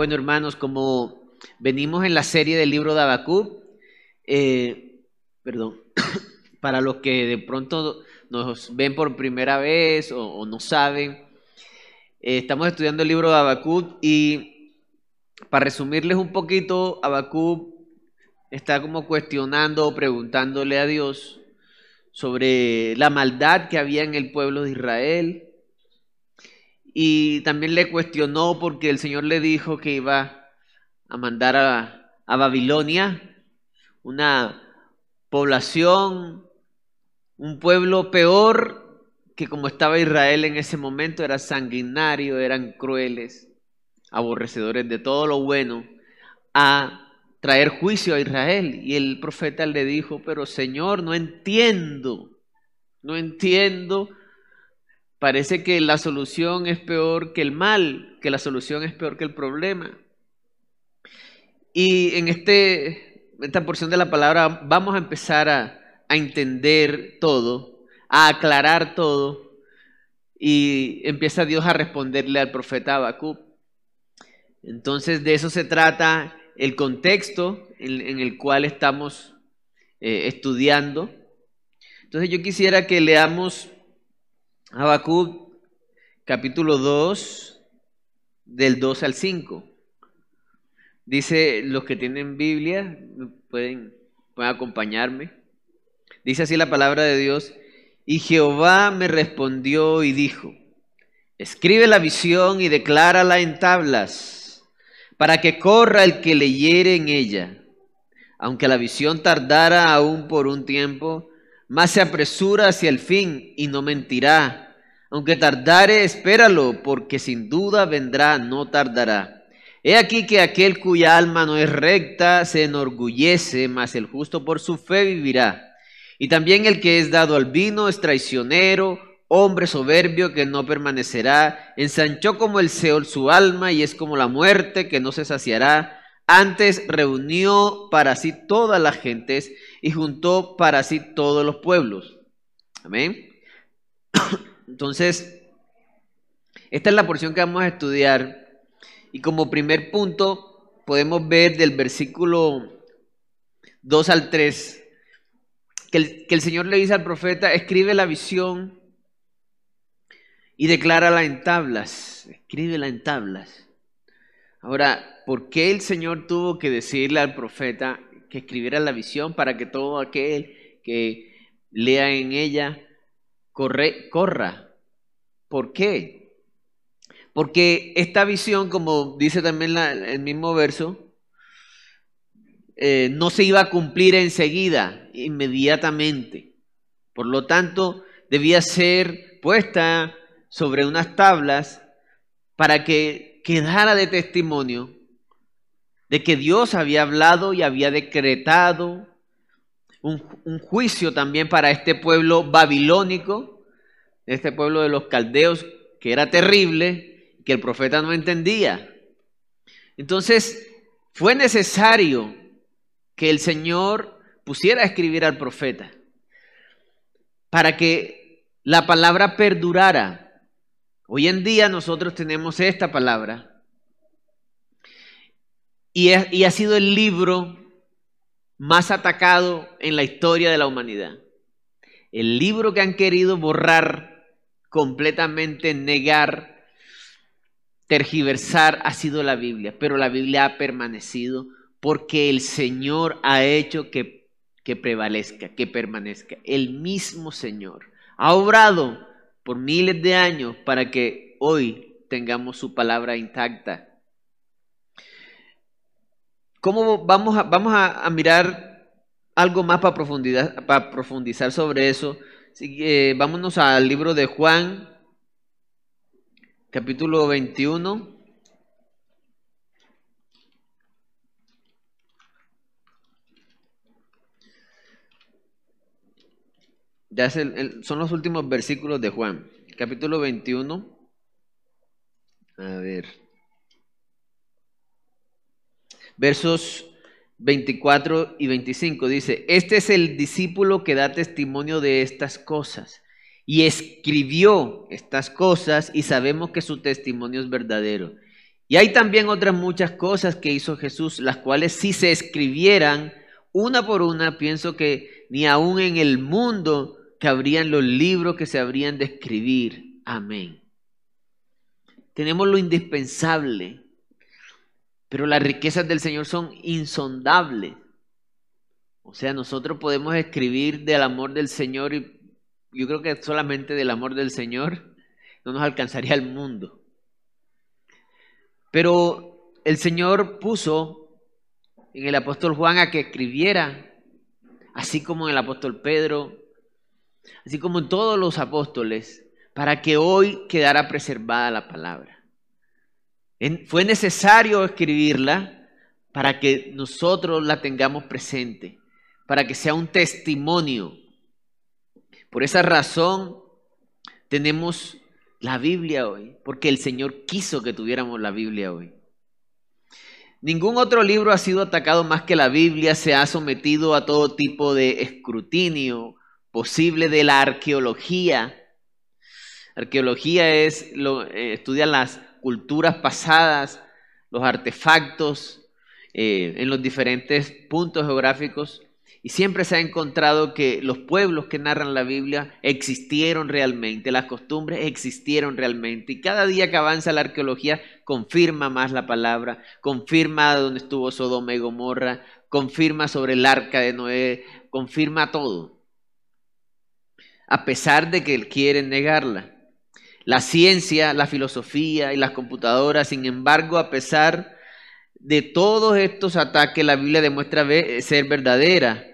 Bueno, hermanos, como venimos en la serie del libro de Habacuc, eh, perdón, para los que de pronto nos ven por primera vez o, no saben, eh, estamos estudiando el libro de Habacuc y para resumirles un poquito, Habacuc está como cuestionando o preguntándole a Dios sobre la maldad que había en el pueblo de Israel, y también le cuestionó porque el Señor le dijo que iba a mandar a, Babilonia, una población, un pueblo peor que como estaba Israel en ese momento, era sanguinario, eran crueles, aborrecedores de todo lo bueno, a traer juicio a Israel. Y el profeta le dijo, pero Señor, no entiendo, no entiendo Parece que la solución es peor que el mal, que la solución es peor que el problema. Y en este, esta porción de la palabra vamos a empezar a, a entender todo, a aclarar todo, y empieza Dios a responderle al profeta Habacuc. Entonces de eso se trata el contexto en, el cual estamos eh, estudiando. Entonces yo quisiera que leamos Habacuc capítulo 2, del 2 al 5. Dice, los que tienen Biblia pueden, pueden acompañarme. Dice así la palabra de Dios. Y Jehová me respondió y dijo, escribe la visión y declárala en tablas, para que corra el que leyere en ella. Aunque la visión tardara aún por un tiempo, más se apresura hacia el fin y no mentirá. Aunque tardare, espéralo, porque sin duda vendrá, no tardará. He aquí que aquel cuya alma no es recta se enorgullece, mas el justo por su fe vivirá. Y también el que es dado al vino es traicionero, hombre soberbio que no permanecerá. Ensanchó como el Seol su alma y es como la muerte que no se saciará. Antes reunió para sí todas las gentes y juntó para sí todos los pueblos. Amén. Entonces, esta es la porción que vamos a estudiar. Y como primer punto, podemos ver del versículo 2 al 3, que el, que el Señor le dice al profeta, escribe la visión y declárala en tablas, escríbela en tablas. Ahora, ¿por qué el Señor tuvo que decirle al profeta que escribiera la visión para que todo aquel que lea en ella corre, corra? ¿Por qué? Porque esta visión, como dice también el mismo verso, eh, no se iba a cumplir enseguida, inmediatamente. Por lo tanto, debía ser puesta sobre unas tablas para que quedara de testimonio de que Dios había hablado y había decretado un, juicio también para este pueblo babilónico, este pueblo de los caldeos, que era terrible, que el profeta no entendía. Entonces, fue necesario que el Señor pusiera a escribir al profeta para que la palabra perdurara Hoy en día nosotros tenemos esta palabra y, ha sido el libro más atacado en la historia de la humanidad. El libro que han querido borrar completamente, negar, tergiversar ha sido la Biblia, pero la Biblia ha permanecido porque el Señor ha hecho que, que prevalezca, que permanezca. El mismo Señor ha obrado por miles de años para que hoy tengamos su palabra intacta. ¿Cómo vamos a, vamos a, mirar algo más para, profundidad, profundizar sobre eso? Eh, vámonos al libro de Juan, capítulo 21. Ya son los últimos versículos de Juan, capítulo 21. A ver. Versos 24 y 25 dice, este es el discípulo que da testimonio de estas cosas y escribió estas cosas y sabemos que su testimonio es verdadero. Y hay también otras muchas cosas que hizo Jesús, las cuales si se escribieran una por una, pienso que ni aún en el mundo cabrían los libros que se habrían de escribir. Amén. Tenemos lo indispensable pero las riquezas del Señor son insondables. O sea, nosotros podemos escribir del amor del Señor y yo creo que solamente del amor del Señor no nos alcanzaría el mundo. Pero el Señor puso en el apóstol Juan a que escribiera, así como en el apóstol Pedro, así como en todos los apóstoles, para que hoy quedara preservada la palabra. Fue necesario escribirla para que nosotros la tengamos presente, para que sea un testimonio. Por esa razón tenemos la Biblia hoy, porque el Señor quiso que tuviéramos la Biblia hoy. Ningún otro libro ha sido atacado más que la Biblia, se ha sometido a todo tipo de escrutinio posible de la arqueología. Arqueología es, lo, eh, estudia las culturas pasadas, los artefactos eh, en los diferentes puntos geográficos. Y siempre se ha encontrado que los pueblos que narran la Biblia existieron realmente, las costumbres existieron realmente. Y cada día que avanza la arqueología confirma más la palabra, confirma dónde estuvo Sodoma y Gomorra, confirma sobre el arca de Noé, confirma todo. A pesar de que quieren negarla. La ciencia, la filosofía y las computadoras, sin embargo, a pesar de todos estos ataques, la Biblia demuestra ser verdadera.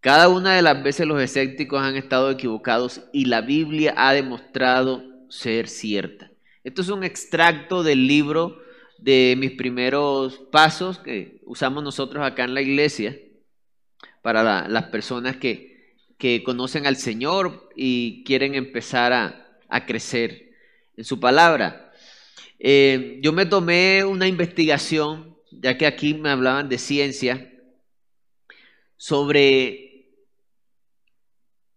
Cada una de las veces los escépticos han estado equivocados y la Biblia ha demostrado ser cierta. Esto es un extracto del libro de mis primeros pasos que usamos nosotros acá en la iglesia para las personas que, conocen al Señor y quieren empezar a crecer en su palabra. Eh, yo me tomé una investigación, ya que aquí me hablaban de ciencia, sobre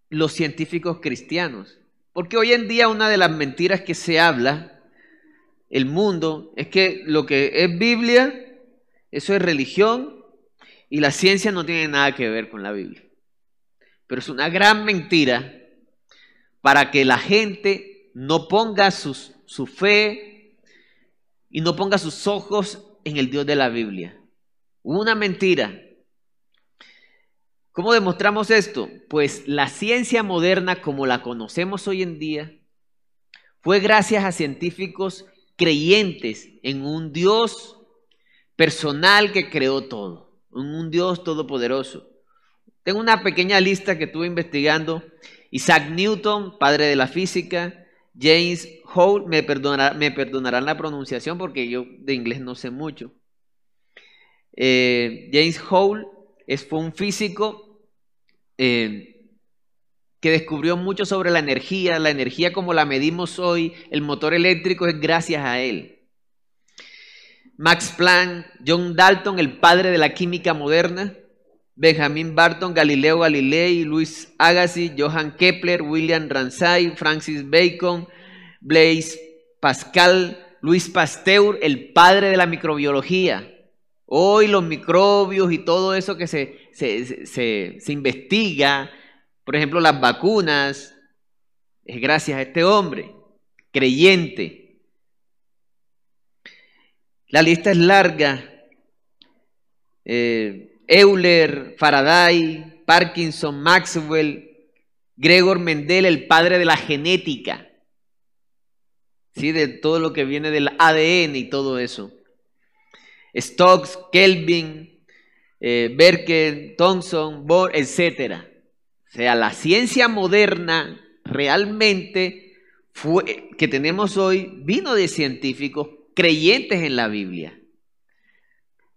los científicos cristianos. Porque hoy en día una de las mentiras que se habla, el mundo, es que lo que es Biblia, eso es religión, y la ciencia no tiene nada que ver con la Biblia. Pero es una gran mentira para que la gente no ponga su fe y no ponga sus ojos en el Dios de la Biblia. Una mentira. ¿Cómo demostramos esto? Pues la ciencia moderna como la conocemos hoy en día fue gracias a científicos creyentes en un Dios personal que creó todo, en un Dios todopoderoso. Tengo una pequeña lista que estuve investigando. Isaac Newton, padre de la física, James Hole, me, me perdonarán la pronunciación porque yo de inglés no sé mucho. Eh, James Hole es, fue un físico eh, que descubrió mucho sobre la energía, la energía como la medimos hoy, el motor eléctrico es gracias a él. Max Planck, John Dalton, el padre de la química moderna, Benjamin Barton, Galileo Galilei, Luis Agassiz, Johann Kepler, William Ramsay, Francis Bacon, Blaise Pascal, Luis Pasteur, el padre de la microbiología. Hoy los microbios y todo eso que se, se, investiga, por ejemplo las vacunas, es gracias a este hombre, creyente. La lista es larga. Eh, Euler, Faraday, Parkinson, Maxwell, Gregor Mendel, el padre de la genética, ¿sí? de todo lo que viene del ADN y todo eso. Stokes, Kelvin, eh, Thomson, Bohr, etc. O sea, la ciencia moderna realmente fue, que tenemos hoy vino de científicos creyentes en la Biblia.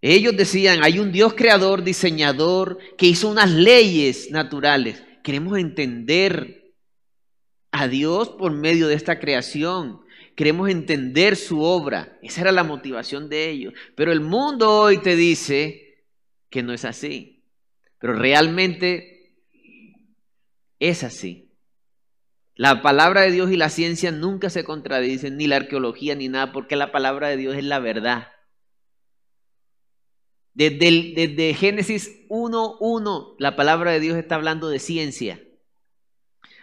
Ellos decían, hay un Dios creador, diseñador, que hizo unas leyes naturales. Queremos entender a Dios por medio de esta creación. queremos entender su obra. Esa era la motivación de ellos. Pero el mundo hoy te dice que no es así. Pero realmente es así. La palabra de Dios y la ciencia nunca se contradicen, ni la arqueología, ni nada, porque la palabra de Dios es la verdad. Desde, Génesis 1.1, la palabra de Dios está hablando de ciencia.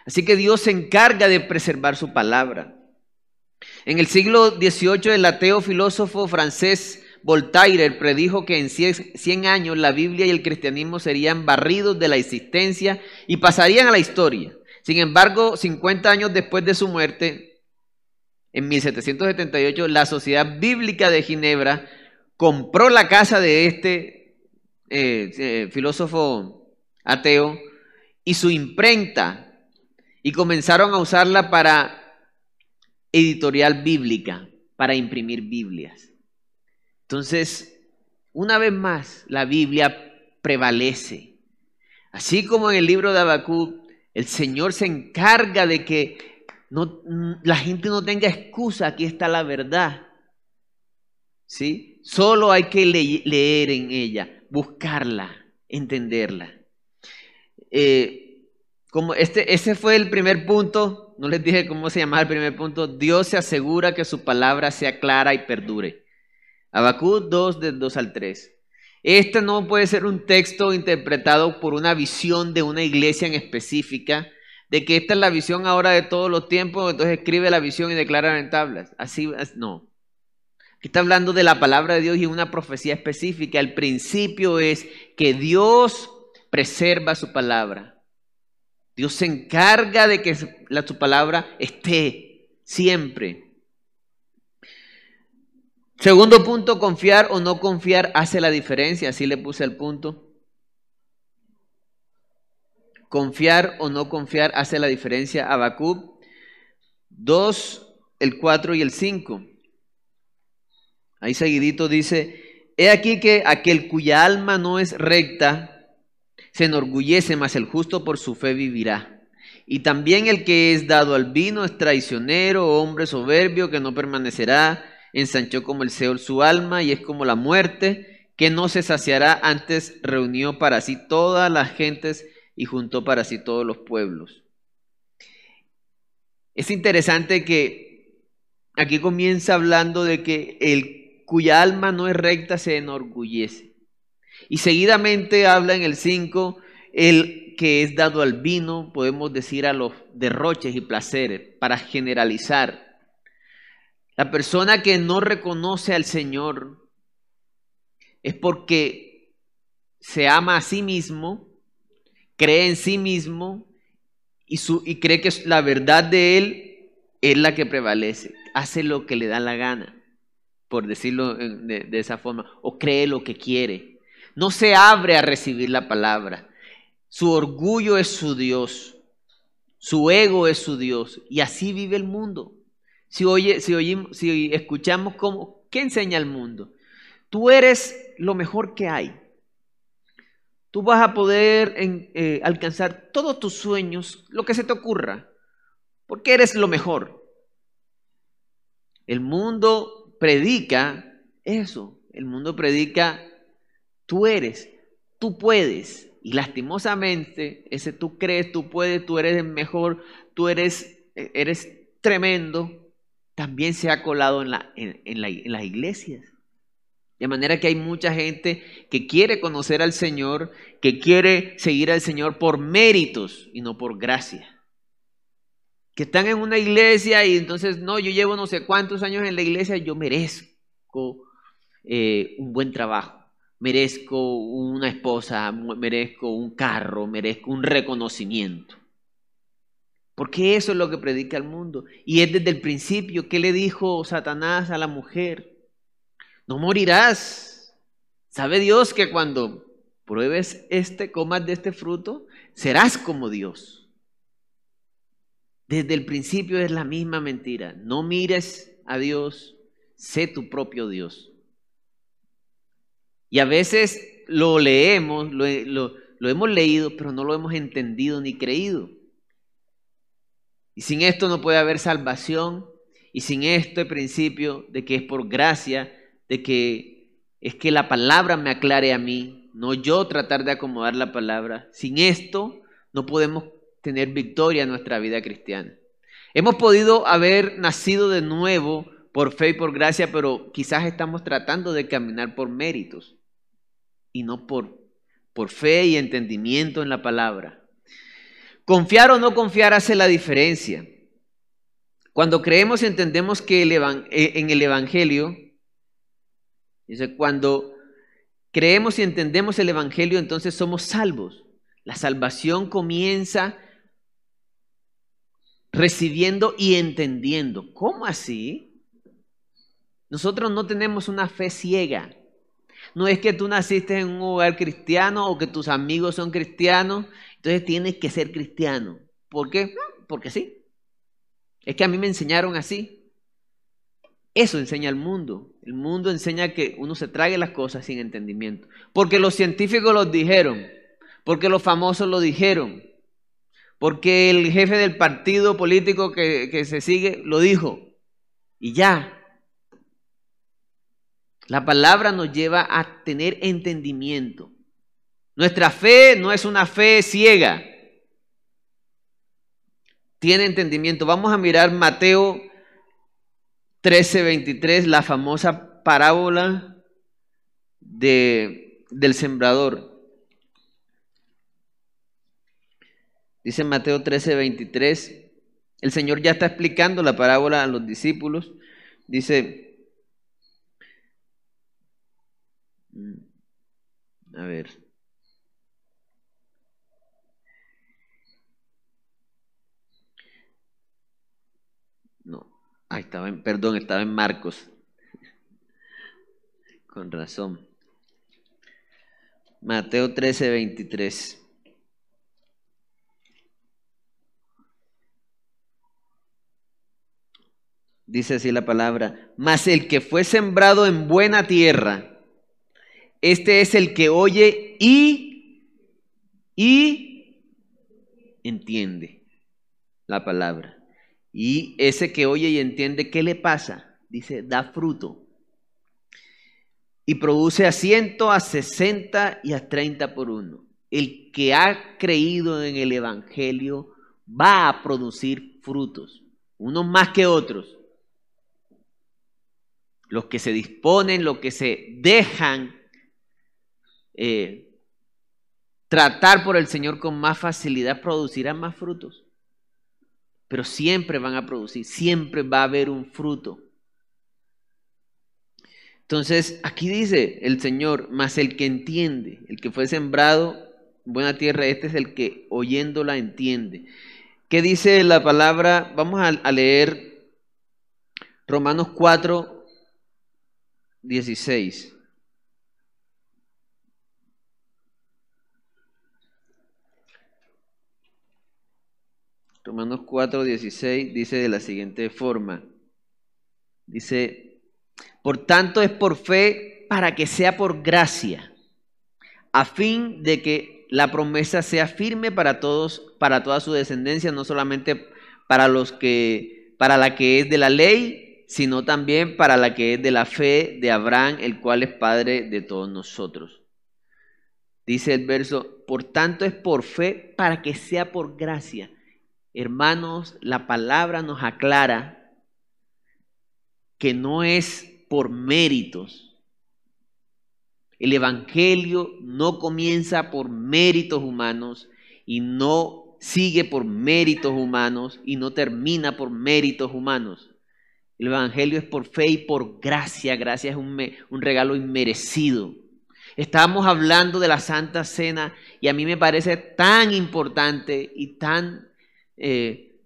Así que Dios se encarga de preservar su palabra. En el siglo XVIII, el ateo filósofo francés Voltaire predijo que en 100 años la Biblia y el cristianismo serían barridos de la existencia y pasarían a la historia. Sin embargo, 50 años después de su muerte, en 1778, la Sociedad Bíblica de Ginebra compró la casa de este eh, eh, filósofo ateo y su imprenta y comenzaron a usarla para editorial bíblica, para imprimir Biblias. Entonces, una vez más, la Biblia prevalece. Así como en el libro de Habacuc, el Señor se encarga de que no, la gente no tenga excusa, aquí está la verdad. ¿Sí? Solo hay que leer en ella, buscarla, entenderla. Eh, como este, ese fue el primer punto, no les dije cómo se llamaba el primer punto, Dios se asegura que su palabra sea clara y perdure. Habacuc 2, del 2 al 3. Este no puede ser un texto interpretado por una visión de una iglesia en específica, de que esta es la visión ahora de todos los tiempos, entonces escribe la visión y declara en tablas. Así, no. Aquí está hablando de la palabra de Dios y una profecía específica. El principio es que Dios preserva su palabra. Dios se encarga de que su palabra esté siempre. Segundo punto, confiar o no confiar hace la diferencia. Así le puse el punto. Confiar o no confiar hace la diferencia. Habacuc 2, el 4 y el 5. Ahí seguidito dice, he aquí que aquel cuya alma no es recta se enorgullece, mas el justo por su fe vivirá. Y también el que es dado al vino es traicionero, hombre soberbio que no permanecerá, ensanchó como el Seol su alma y es como la muerte, que no se saciará, antes reunió para sí todas las gentes y juntó para sí todos los pueblos. Es interesante que aquí comienza hablando de que el cuya alma no es recta se enorgullece. Y seguidamente habla en el 5, el que es dado al vino, podemos decir a los derroches y placeres, para generalizar. La persona que no reconoce al Señor es porque se ama a sí mismo, cree en sí mismo y, su, y cree que la verdad de Él es la que prevalece, hace lo que le da la gana por decirlo de, esa forma, o cree lo que quiere. No se abre a recibir la palabra. Su orgullo es su Dios. Su ego es su Dios. Y así vive el mundo. Si, oye, si, oímos, si escuchamos cómo, ¿qué enseña el mundo? Tú eres lo mejor que hay. Tú vas a poder eh, alcanzar todos tus sueños, lo que se te ocurra, porque eres lo mejor. El mundo predica eso. El mundo predica, tú eres, tú puedes. Y lastimosamente, ese tú crees, tú puedes, tú eres el mejor, tú eres, eres tremendo, también se ha colado en, la, en, en las iglesias. De manera que hay mucha gente que quiere conocer al Señor, que quiere seguir al Señor por méritos y no por gracia que están en una iglesia y entonces, no, yo llevo no sé cuántos años en la iglesia, yo merezco eh, un buen trabajo, merezco una esposa, merezco un carro, merezco un reconocimiento. Porque eso es lo que predica el mundo. Y es desde el principio, ¿qué le dijo Satanás a la mujer? No morirás. ¿Sabe Dios que cuando pruebes este, comas de este fruto, serás como Dios? Desde el principio es la misma mentira. No mires a Dios, sé tu propio Dios. Y a veces lo leemos, lo, hemos leído, pero no lo hemos entendido ni creído. Y sin esto no puede haber salvación y sin este principio de que es por gracia, de que es que la palabra me aclare a mí, no yo tratar de acomodar la palabra. Sin esto no podemos tener victoria en nuestra vida cristiana. Hemos podido haber nacido de nuevo por fe y por gracia, pero quizás estamos tratando de caminar por méritos y no por, por fe y entendimiento en la palabra. Confiar o no confiar hace la diferencia. Cuando creemos y entendemos que eh, en el Evangelio, dice, cuando creemos y entendemos el Evangelio, entonces somos salvos. La salvación comienza recibiendo y entendiendo. ¿Cómo así? Nosotros no tenemos una fe ciega. No es que tú naciste en un hogar cristiano o que tus amigos son cristianos, entonces tienes que ser cristiano. ¿Por qué? Porque sí. Es que a mí me enseñaron así. Eso enseña el mundo. El mundo enseña que uno se trague las cosas sin entendimiento. Porque los científicos lo dijeron. Porque los famosos lo dijeron. Porque el jefe del partido político que, que se sigue lo dijo. Y ya. La palabra nos lleva a tener entendimiento. Nuestra fe no es una fe ciega. Tiene entendimiento. Vamos a mirar Mateo 13:23, la famosa parábola de, del sembrador. Dice Mateo 13:23, el Señor ya está explicando la parábola a los discípulos. Dice, A ver. No. Ah, estaba en, perdón, estaba en Marcos. Con razón. Mateo 13, 23. Dice así la palabra, mas el que fue sembrado en buena tierra, este es el que oye y, y entiende la palabra. Y ese que oye y entiende, ¿qué le pasa? Dice, da fruto. Y produce a ciento, a sesenta y a treinta por uno. El que ha creído en el Evangelio va a producir frutos, unos más que otros. Los que se disponen, los que se dejan eh, tratar por el Señor con más facilidad, producirán más frutos. Pero siempre van a producir, siempre va a haber un fruto. Entonces, aquí dice el Señor, más el que entiende, el que fue sembrado en buena tierra, este es el que oyéndola entiende. ¿Qué dice la palabra? Vamos a, a leer Romanos 4, 16. Romanos 4, 16 dice de la siguiente forma. Dice, por tanto es por fe para que sea por gracia, a fin de que la promesa sea firme para todos, para toda su descendencia, no solamente para los que, para la que es de la ley, sino también para la que es de la fe de Abraham, el cual es padre de todos nosotros. Dice el verso, por tanto es por fe para que sea por gracia. Hermanos, la palabra nos aclara que no es por méritos. El Evangelio no comienza por méritos humanos y no sigue por méritos humanos y no termina por méritos humanos. El Evangelio es por fe y por gracia. Gracia es un, regalo inmerecido. Estábamos hablando de la Santa Cena y a mí me parece tan importante y tan eh,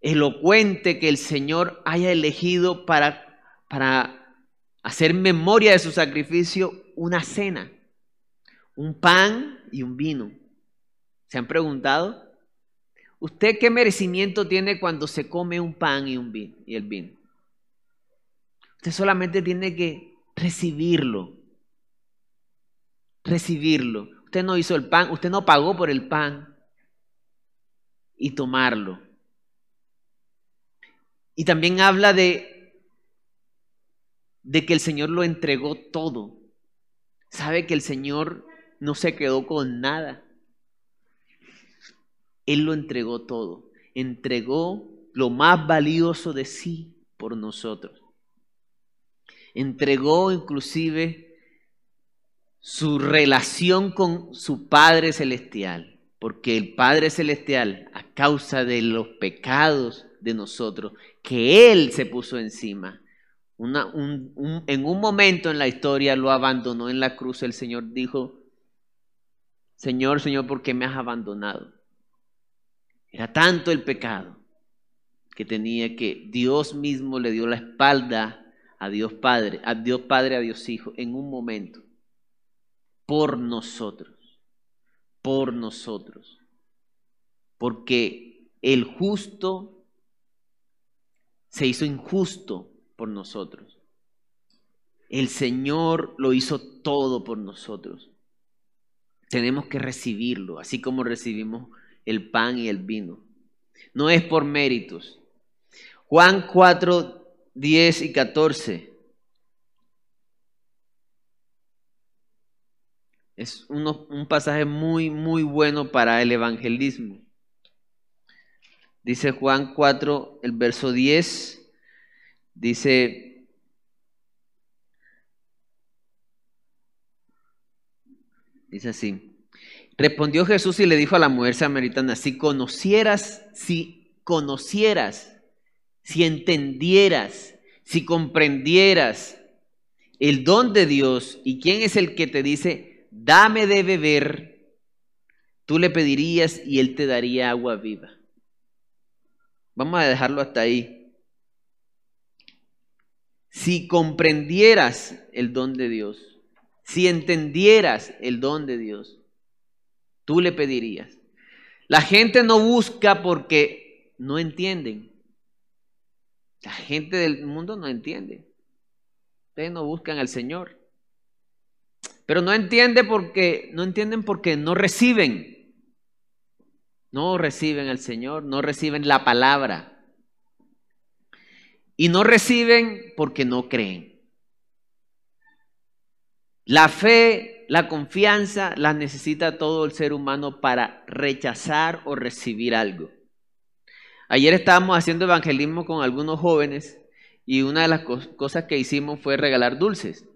elocuente que el Señor haya elegido para, para hacer memoria de su sacrificio una cena, un pan y un vino. ¿Se han preguntado? ¿Usted qué merecimiento tiene cuando se come un pan y, un vino, y el vino? Usted solamente tiene que recibirlo. Recibirlo. Usted no hizo el pan, usted no pagó por el pan y tomarlo. Y también habla de, de que el Señor lo entregó todo. Sabe que el Señor no se quedó con nada. Él lo entregó todo. Entregó lo más valioso de sí por nosotros. Entregó inclusive su relación con su Padre Celestial, porque el Padre Celestial, a causa de los pecados de nosotros, que Él se puso encima, en un momento en la historia lo abandonó en la cruz, el Señor dijo, Señor, Señor, ¿por qué me has abandonado? Era tanto el pecado que tenía que Dios mismo le dio la espalda a Dios Padre, a Dios Padre, a Dios Hijo, en un momento, por nosotros, por nosotros. Porque el justo se hizo injusto por nosotros. El Señor lo hizo todo por nosotros. Tenemos que recibirlo, así como recibimos el pan y el vino. No es por méritos. Juan 4, 10 y 14. Es un pasaje muy, muy bueno para el evangelismo. Dice Juan 4, el verso 10, dice, dice así, respondió Jesús y le dijo a la mujer samaritana, si conocieras, si conocieras, si entendieras, si comprendieras el don de Dios y quién es el que te dice, dame de beber, tú le pedirías y él te daría agua viva. Vamos a dejarlo hasta ahí. Si comprendieras el don de Dios, si entendieras el don de Dios, tú le pedirías. La gente no busca porque no entienden. La gente del mundo no entiende. Ustedes no buscan al Señor. Pero no entiende porque no entienden porque no reciben. No reciben al Señor, no reciben la palabra. Y no reciben porque no creen. La fe, la confianza la necesita todo el ser humano para rechazar o recibir algo. Ayer estábamos haciendo evangelismo con algunos jóvenes y una de las cosas que hicimos fue regalar dulces.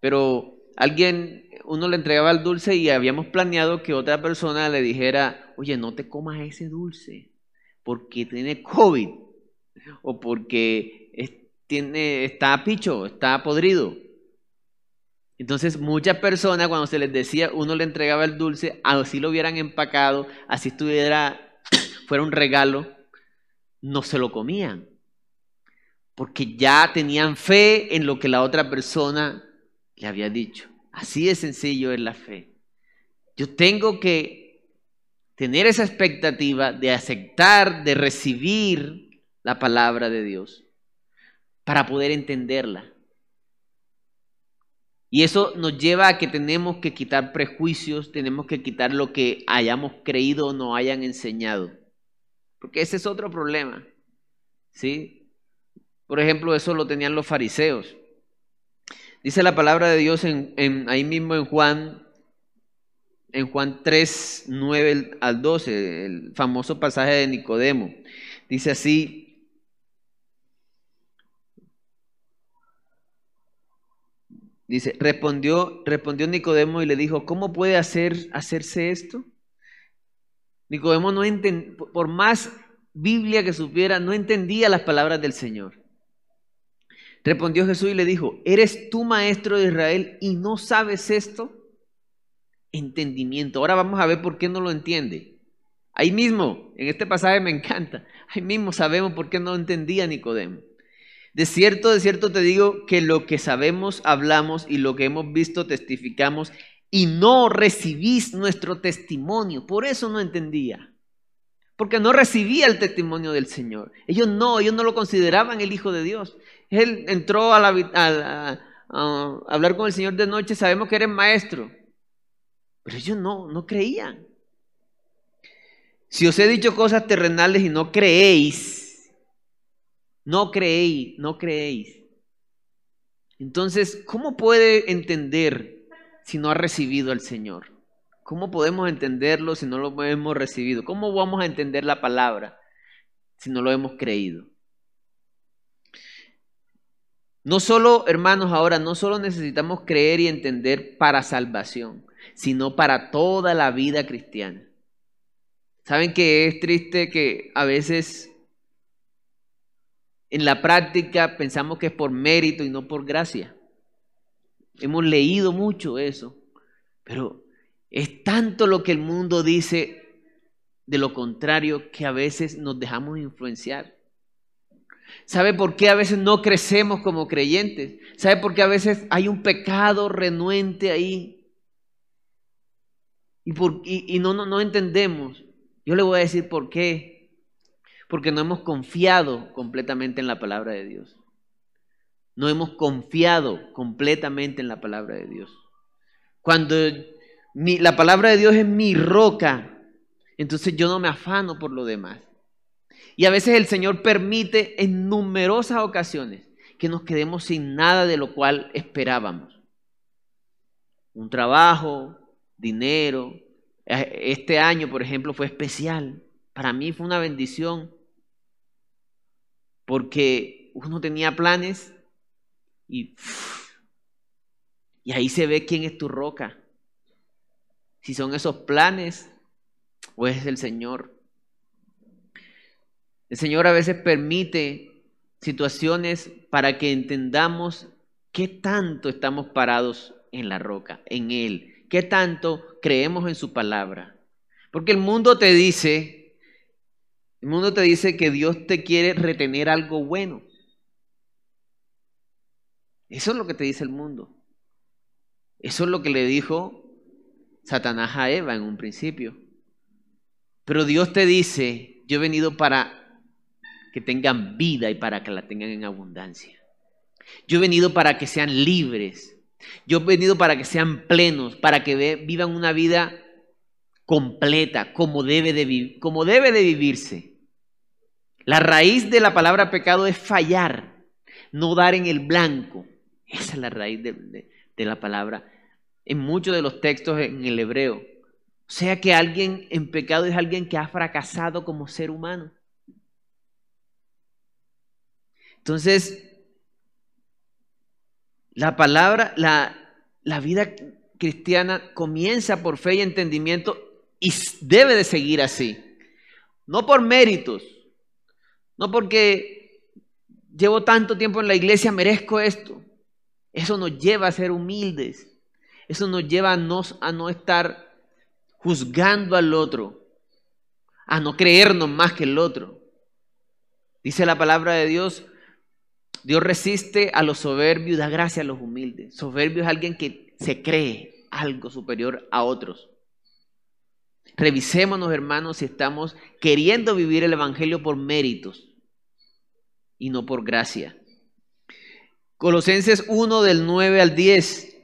Pero alguien, uno le entregaba el dulce y habíamos planeado que otra persona le dijera, oye, no te comas ese dulce porque tiene COVID o porque tiene, está picho, está podrido. Entonces muchas personas cuando se les decía, uno le entregaba el dulce, así lo hubieran empacado, así estuviera, fuera un regalo, no se lo comían. Porque ya tenían fe en lo que la otra persona le había dicho. Así de sencillo es la fe. Yo tengo que tener esa expectativa de aceptar, de recibir la palabra de Dios para poder entenderla. Y eso nos lleva a que tenemos que quitar prejuicios, tenemos que quitar lo que hayamos creído o no hayan enseñado. Porque ese es otro problema. ¿Sí? Por ejemplo, eso lo tenían los fariseos. Dice la palabra de Dios en, ahí mismo en Juan en Juan 3, 9 al 12, el famoso pasaje de Nicodemo. Dice así, dice, respondió, respondió Nicodemo y le dijo, ¿cómo puede hacer, hacerse esto? Nicodemo no entendía, por más Biblia que supiera, no entendía las palabras del Señor. Respondió Jesús y le dijo, ¿eres tú maestro de Israel y no sabes esto? entendimiento. Ahora vamos a ver por qué no lo entiende. Ahí mismo, en este pasaje me encanta, ahí mismo sabemos por qué no entendía Nicodemo. De cierto, de cierto te digo que lo que sabemos hablamos y lo que hemos visto testificamos y no recibís nuestro testimonio. Por eso no entendía. Porque no recibía el testimonio del Señor. Ellos no, ellos no lo consideraban el Hijo de Dios. Él entró a, a hablar con el Señor de noche, sabemos que eres maestro. Pero ellos no, no creían. Si os he dicho cosas terrenales y no creéis, No creéis, no creéis. Entonces, ¿cómo puede entender si no ha recibido al Señor? ¿Cómo podemos entenderlo si no lo hemos recibido? ¿Cómo vamos a entender la palabra si no lo hemos creído? No solo, hermanos, ahora no solo necesitamos creer y entender para salvación, sino para toda la vida cristiana. ¿Saben que es triste que a veces en la práctica pensamos que es por mérito y no por gracia? Hemos leído mucho eso, pero es tanto lo que el mundo dice de lo contrario que a veces nos dejamos influenciar. ¿Sabe por qué a veces no crecemos como creyentes? ¿Sabe por qué a veces hay un pecado renuente ahí? Y, por, y, no, no, no entendemos. Yo le voy a decir por qué. Porque no hemos confiado completamente en la palabra de Dios. No hemos confiado completamente en la palabra de Dios. Cuando la palabra de Dios es mi roca, entonces yo no me afano por lo demás. Y a veces el Señor permite en numerosas ocasiones que nos quedemos sin nada de lo cual esperábamos. Un trabajo, dinero. Este año, por ejemplo, fue especial. Para mí fue una bendición porque uno tenía planes y, y ahí se ve quién es tu roca. Si son esos planes o es el Señor. El Señor a veces permite situaciones para que entendamos qué tanto estamos parados en la roca, en Él, qué tanto creemos en su palabra. Porque el mundo te dice, el mundo te dice que Dios te quiere retener algo bueno. Eso es lo que te dice el mundo. Eso es lo que le dijo Satanás a Eva en un principio. Pero Dios te dice, yo he venido para que tengan vida y para que la tengan en abundancia. Yo he venido para que sean libres. Yo he venido para que sean plenos, para que vivan una vida completa, como debe de, como debe de vivirse. La raíz de la palabra pecado es fallar, no dar en el blanco. Esa es la raíz de, de la palabra en muchos de los textos en el hebreo. O sea que alguien en pecado es alguien que ha fracasado como ser humano. Entonces, la palabra, la, la vida cristiana comienza por fe y entendimiento y debe de seguir así. No por méritos, no porque llevo tanto tiempo en la iglesia, merezco esto. Eso nos lleva a ser humildes. Eso nos lleva a no, estar juzgando al otro, a no creernos más que el otro. Dice la palabra de Dios, Dios resiste a los soberbios y da gracia a los humildes. Soberbio es alguien que se cree algo superior a otros. Revisémonos, hermanos, si estamos queriendo vivir el Evangelio por méritos y no por gracia. Colosenses 1 del 9 al 10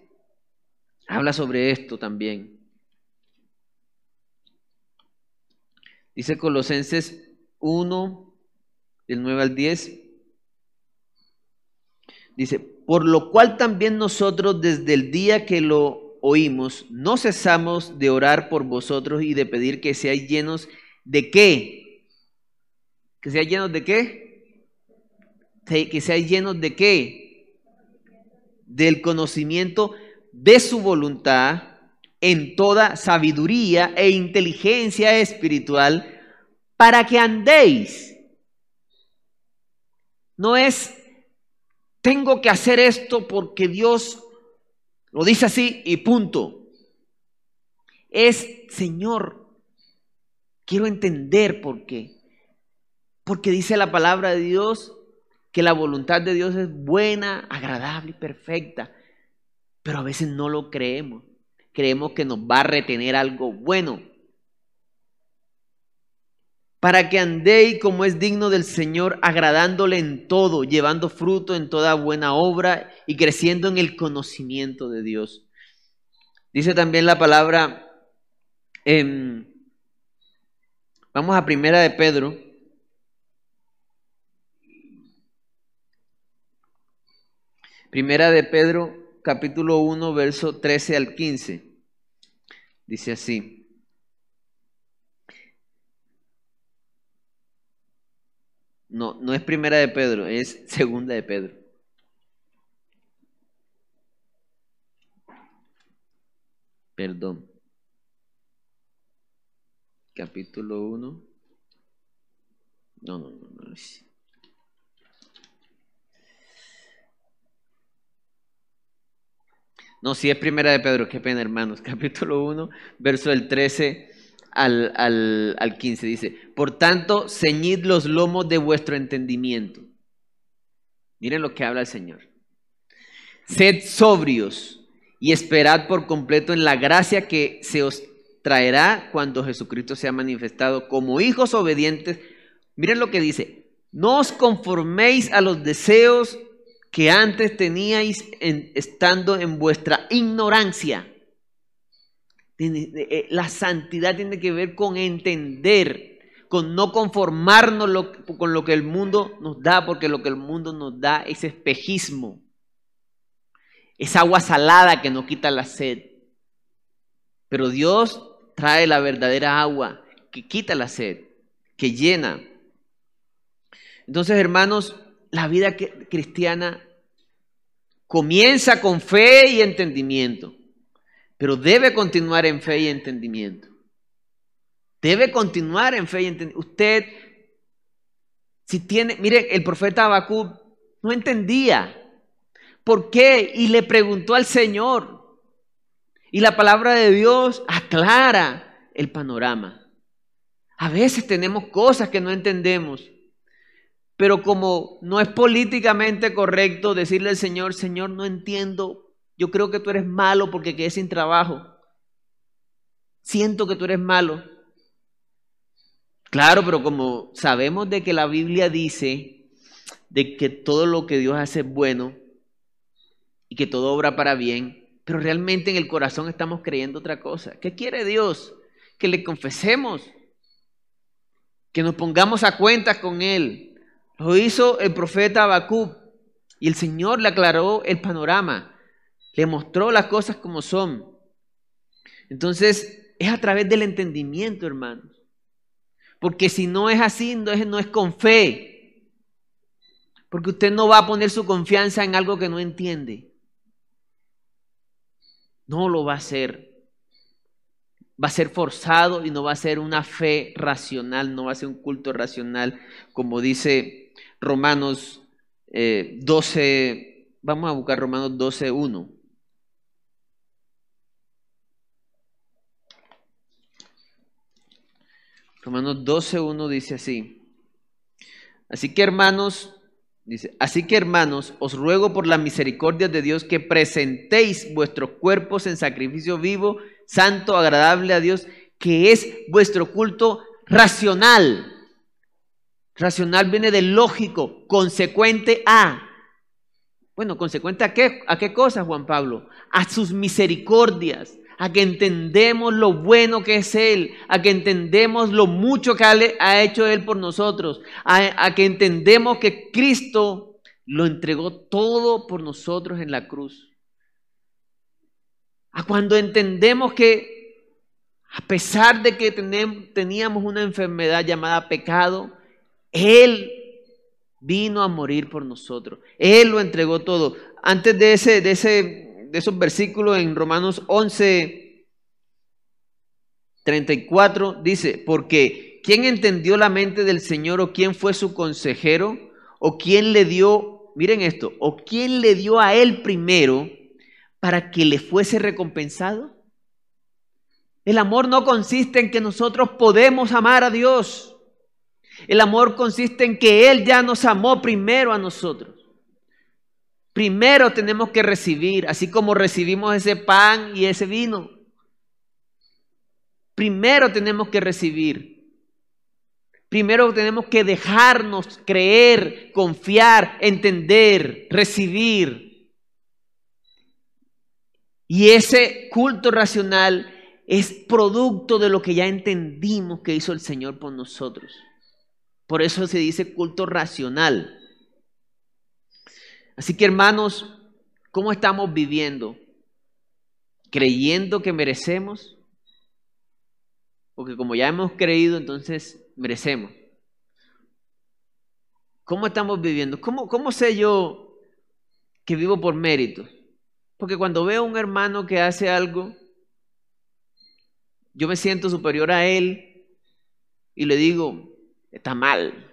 habla sobre esto también. Dice Colosenses 1 del 9 al 10. Dice, por lo cual también nosotros desde el día que lo oímos, no cesamos de orar por vosotros y de pedir que seáis llenos de qué? ¿Que seáis llenos de qué? Que seáis llenos de qué? Del conocimiento de su voluntad en toda sabiduría e inteligencia espiritual para que andéis. No es tengo que hacer esto porque Dios lo dice así y punto. Es, Señor, quiero entender por qué. Porque dice la palabra de Dios que la voluntad de Dios es buena, agradable y perfecta. Pero a veces no lo creemos. Creemos que nos va a retener algo bueno para que andéis como es digno del Señor, agradándole en todo, llevando fruto en toda buena obra y creciendo en el conocimiento de Dios. Dice también la palabra, vamos a primera de Pedro, Primera de Pedro, capítulo 1, verso 13 al 15. Dice así. No, no es primera de Pedro, es segunda de Pedro. Perdón. Capítulo 1. No, no, no, no. No, si es primera de Pedro, qué pena, hermanos. Capítulo 1, verso del 13 al, al, al 15. Dice, por tanto, ceñid los lomos de vuestro entendimiento. Miren lo que habla el Señor. Sed sobrios y esperad por completo en la gracia que se os traerá cuando Jesucristo sea manifestado como hijos obedientes. Miren lo que dice, no os conforméis a los deseos que antes teníais estando en vuestra ignorancia eh, la santidad tiene que ver con entender, con no conformarnos con lo que el mundo nos da, porque lo que el mundo nos da es espejismo. Es agua salada que no quita la sed. Pero Dios trae la verdadera agua que quita la sed, que llena. Entonces, hermanos, la vida cristiana comienza con fe y entendimiento pero debe continuar en fe y entendimiento. Debe continuar en fe y entendimiento. Usted, si tiene, mire, el profeta Habacuc no entendía por qué y le preguntó al Señor. Y la palabra de Dios aclara el panorama. A veces tenemos cosas que no entendemos, pero como no es políticamente correcto decirle al Señor, Señor, no entiendo yo creo que tú eres malo porque quedé sin trabajo. Siento que tú eres malo. Claro, pero como sabemos de que la Biblia dice de que todo lo que Dios hace es bueno y que todo obra para bien, pero realmente en el corazón estamos creyendo otra cosa. ¿Qué quiere Dios? Que le confesemos, que nos pongamos a cuenta con Él. Lo hizo el profeta Habacuc y el Señor le aclaró el panorama. Le mostró las cosas como son. Entonces, es a través del entendimiento, hermanos. Porque si no es así, no es, no es con fe. Porque usted no va a poner su confianza en algo que no entiende. No lo va a hacer. Va a ser forzado y no va a ser una fe racional, no va a ser un culto racional, como dice Romanos 12. Eh, vamos a buscar Romanos 12, 1. Romanos 12.1 dice así. Así que hermanos, dice, así que hermanos, os ruego por la misericordia de Dios que presentéis vuestros cuerpos en sacrificio vivo, santo, agradable a Dios, que es vuestro culto racional. Racional viene de lógico, consecuente a. Bueno, consecuente a qué? ¿A qué cosa, Juan Pablo? A sus misericordias a que entendemos lo bueno que es Él, a que entendemos lo mucho que ha hecho Él por nosotros, a, que entendemos que Cristo lo entregó todo por nosotros en la cruz. A cuando entendemos que a pesar de que teníamos una enfermedad llamada pecado, Él vino a morir por nosotros. Él lo entregó todo. Antes de ese, de ese de esos versículos en Romanos 11, 34, dice, porque ¿quién entendió la mente del Señor o quién fue su consejero o quién le dio, miren esto, o quién le dio a él primero para que le fuese recompensado? El amor no consiste en que nosotros podemos amar a Dios. El amor consiste en que Él ya nos amó primero a nosotros. Primero tenemos que recibir, así como recibimos ese pan y ese vino. Primero tenemos que recibir. Primero tenemos que dejarnos creer, confiar, entender, recibir. Y ese culto racional es producto de lo que ya entendimos que hizo el Señor por nosotros. Por eso se dice culto racional. Así que hermanos, ¿Cómo estamos viviendo? ¿Creyendo que merecemos? Porque como ya hemos creído, entonces merecemos. ¿Cómo estamos viviendo? ¿Cómo, cómo sé yo que vivo por mérito? Porque cuando veo a un hermano que hace algo, yo me siento superior a él y le digo, está mal,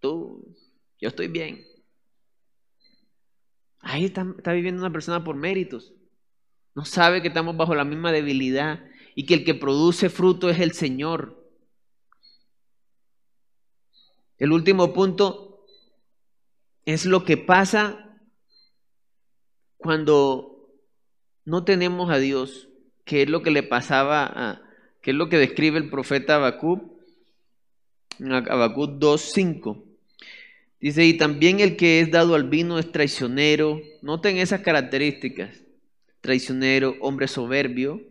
tú, yo estoy bien. Ahí está, viviendo una persona por méritos. No sabe que estamos bajo la misma debilidad y que el que produce fruto es el Señor. El último punto es lo que pasa cuando no tenemos a Dios, que es lo que le pasaba a, que es lo que describe el profeta Habacuc, Habacuc 2.5. Dice, y también el que es dado al vino es traicionero. Noten esas características. Traicionero, hombre soberbio,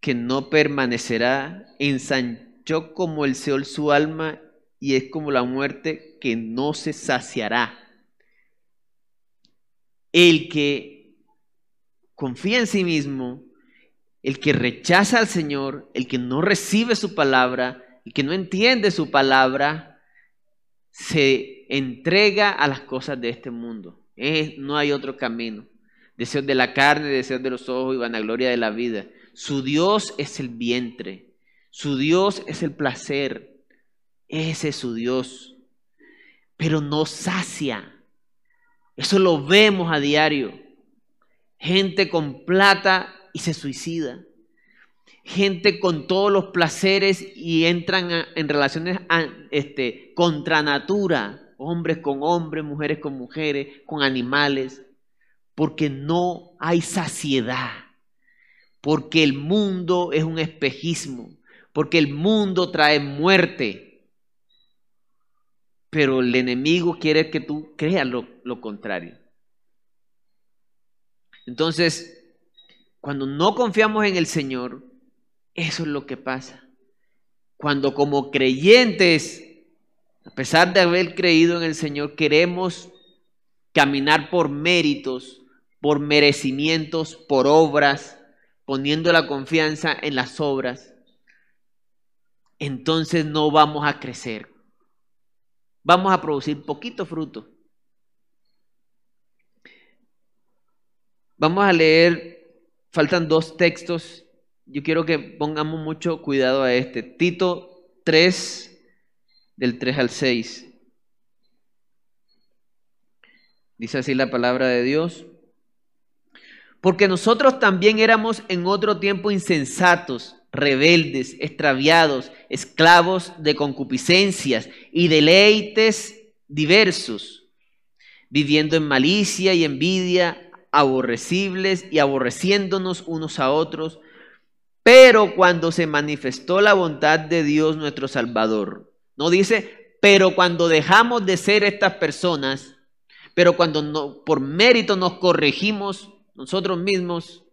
que no permanecerá, ensanchó como el Seol su alma y es como la muerte que no se saciará. El que confía en sí mismo, el que rechaza al Señor, el que no recibe su palabra, el que no entiende su palabra, se entrega a las cosas de este mundo. no hay otro camino. Deseos de la carne, deseos de los ojos y vanagloria de la vida. Su Dios es el vientre. Su Dios es el placer. Ese es su Dios. Pero no sacia. Eso lo vemos a diario. Gente con plata y se suicida gente con todos los placeres y entran en relaciones este, contra natura, hombres con hombres, mujeres con mujeres, con animales, porque no hay saciedad, porque el mundo es un espejismo, porque el mundo trae muerte, pero el enemigo quiere que tú creas lo, lo contrario. Entonces, cuando no confiamos en el Señor, eso es lo que pasa. Cuando como creyentes, a pesar de haber creído en el Señor, queremos caminar por méritos, por merecimientos, por obras, poniendo la confianza en las obras, entonces no vamos a crecer. Vamos a producir poquito fruto. Vamos a leer, faltan dos textos yo quiero que pongamos mucho cuidado a este. Tito 3, del 3 al 6. Dice así la palabra de Dios. Porque nosotros también éramos en otro tiempo insensatos, rebeldes, extraviados, esclavos de concupiscencias y deleites diversos, viviendo en malicia y envidia, aborrecibles y aborreciéndonos unos a otros pero cuando se manifestó la bondad de Dios nuestro Salvador, no dice, pero cuando dejamos de ser estas personas, pero cuando no, por mérito nos corregimos nosotros mismos,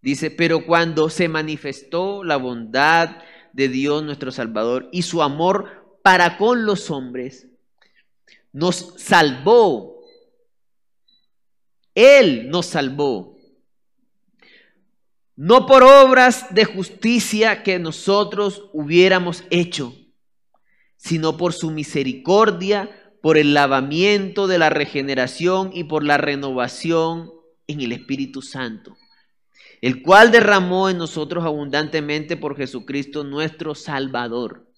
dice, pero cuando se manifestó la bondad de Dios nuestro Salvador y su amor para con los hombres, nos salvó. Él nos salvó no por obras de justicia que nosotros hubiéramos hecho, sino por su misericordia, por el lavamiento de la regeneración y por la renovación en el Espíritu Santo, el cual derramó en nosotros abundantemente por Jesucristo nuestro Salvador.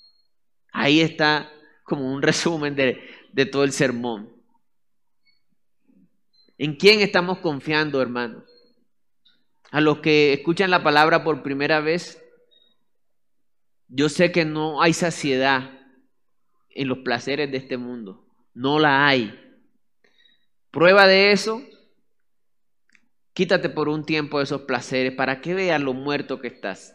Ahí está como un resumen de, todo el sermón. ¿En quién estamos confiando, hermanos? A los que escuchan la palabra por primera vez, yo sé que no hay saciedad en los placeres de este mundo. No la hay. Prueba de eso, quítate por un tiempo esos placeres para que veas lo muerto que estás.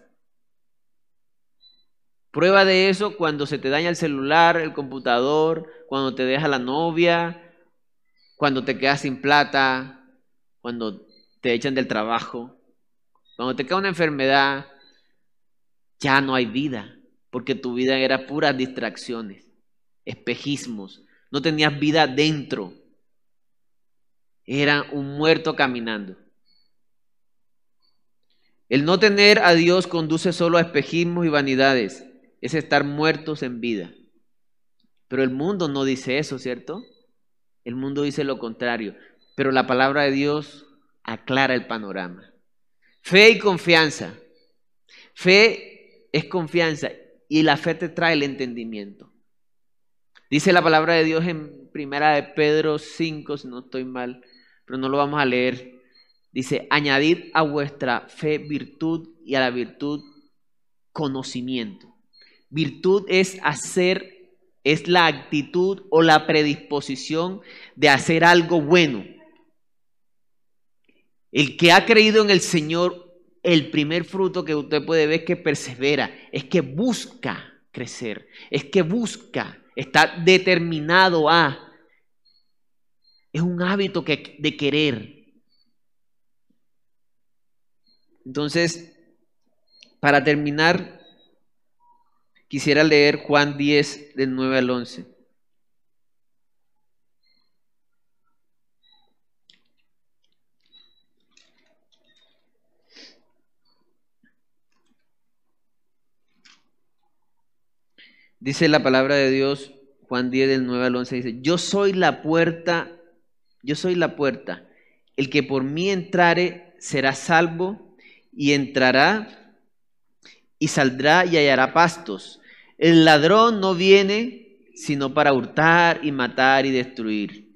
Prueba de eso cuando se te daña el celular, el computador, cuando te deja la novia, cuando te quedas sin plata, cuando te echan del trabajo. Cuando te cae una enfermedad, ya no hay vida, porque tu vida era puras distracciones, espejismos, no tenías vida dentro. Era un muerto caminando. El no tener a Dios conduce solo a espejismos y vanidades. Es estar muertos en vida. Pero el mundo no dice eso, ¿cierto? El mundo dice lo contrario. Pero la palabra de Dios aclara el panorama. Fe y confianza. Fe es confianza y la fe te trae el entendimiento. Dice la palabra de Dios en primera de Pedro 5, si no estoy mal, pero no lo vamos a leer. Dice, añadid a vuestra fe virtud y a la virtud conocimiento. Virtud es hacer, es la actitud o la predisposición de hacer algo bueno. El que ha creído en el Señor, el primer fruto que usted puede ver es que persevera, es que busca crecer, es que busca, está determinado a. Es un hábito que, de querer. Entonces, para terminar, quisiera leer Juan 10 del 9 al 11. Dice la palabra de Dios, Juan 10 del 9 al 11, dice, yo soy la puerta, yo soy la puerta. El que por mí entrare será salvo y entrará y saldrá y hallará pastos. El ladrón no viene sino para hurtar y matar y destruir.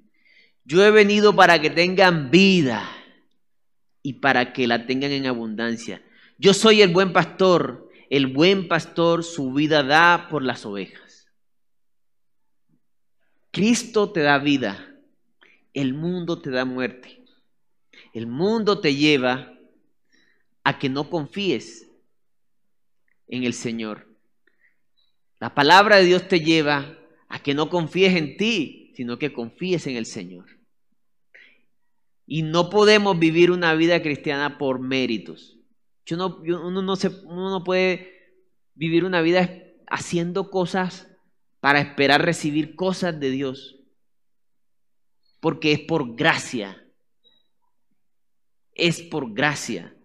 Yo he venido para que tengan vida y para que la tengan en abundancia. Yo soy el buen pastor el buen pastor su vida da por las ovejas. Cristo te da vida, el mundo te da muerte. El mundo te lleva a que no confíes en el Señor. La palabra de Dios te lleva a que no confíes en ti, sino que confíes en el Señor. Y no podemos vivir una vida cristiana por méritos no, uno, no se, uno no puede vivir una vida haciendo cosas para esperar recibir cosas de Dios. Porque es por gracia. Es por gracia.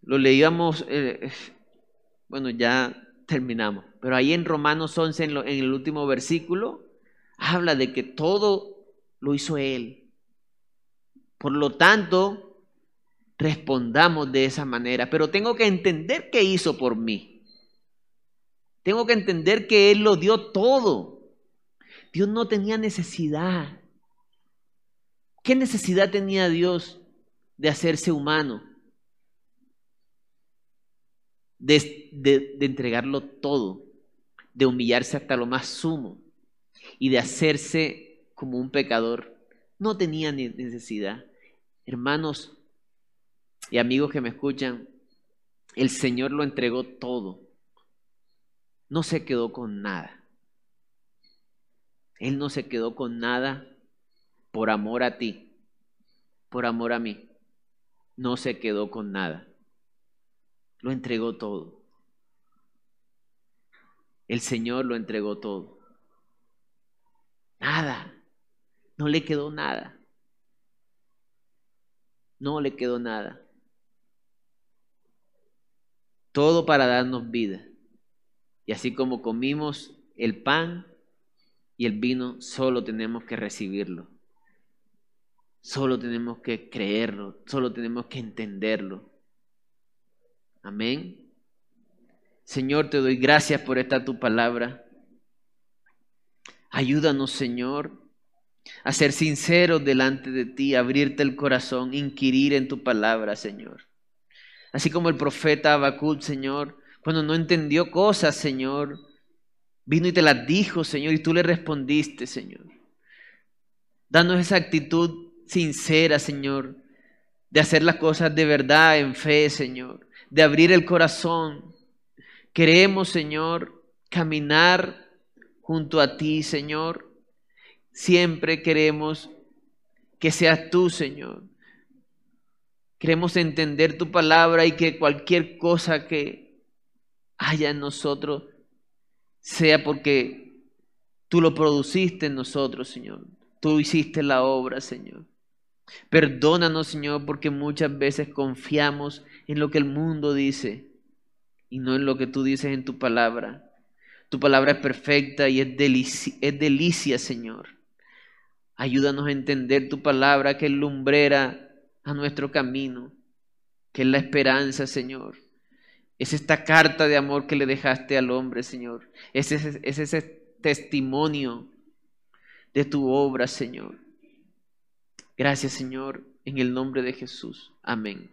Lo leíamos, eh, bueno, ya terminamos. Pero ahí en Romanos 11, en, en el último versículo, habla de que todo lo hizo Él. Por lo tanto, respondamos de esa manera, pero tengo que entender qué hizo por mí. Tengo que entender que Él lo dio todo. Dios no tenía necesidad. ¿Qué necesidad tenía Dios de hacerse humano? De, de, entregarlo todo, de humillarse hasta lo más sumo y de hacerse como un pecador. No tenía necesidad. Hermanos, y amigos que me escuchan, el Señor lo entregó todo. No se quedó con nada. Él no se quedó con nada por amor a ti, por amor a mí. No se quedó con nada. Lo entregó todo. El Señor lo entregó todo. Nada. No le quedó nada. No le quedó nada todo para darnos vida. Y así como comimos el pan y el vino, solo tenemos que recibirlo. Solo tenemos que creerlo, solo tenemos que entenderlo. Amén. Señor, te doy gracias por esta tu palabra. Ayúdanos, Señor, a ser sinceros delante de ti, abrirte el corazón, inquirir en tu palabra, Señor. Así como el profeta Habacuc, Señor, cuando no entendió cosas, Señor, vino y te las dijo, Señor, y tú le respondiste, Señor. Danos esa actitud sincera, Señor, de hacer las cosas de verdad en fe, Señor, de abrir el corazón. Queremos, Señor, caminar junto a ti, Señor. Siempre queremos que seas tú, Señor, Queremos entender tu palabra y que cualquier cosa que haya en nosotros sea porque tú lo produciste en nosotros, Señor. Tú hiciste la obra, Señor. Perdónanos, Señor, porque muchas veces confiamos en lo que el mundo dice y no en lo que tú dices en tu palabra. Tu palabra es perfecta y es delicia, es delicia, Señor. Ayúdanos a entender tu palabra que es lumbrera a nuestro camino, que es la esperanza, Señor. Es esta carta de amor que le dejaste al hombre, Señor. Es ese, es ese testimonio de tu obra, Señor. Gracias, Señor, en el nombre de Jesús. Amén.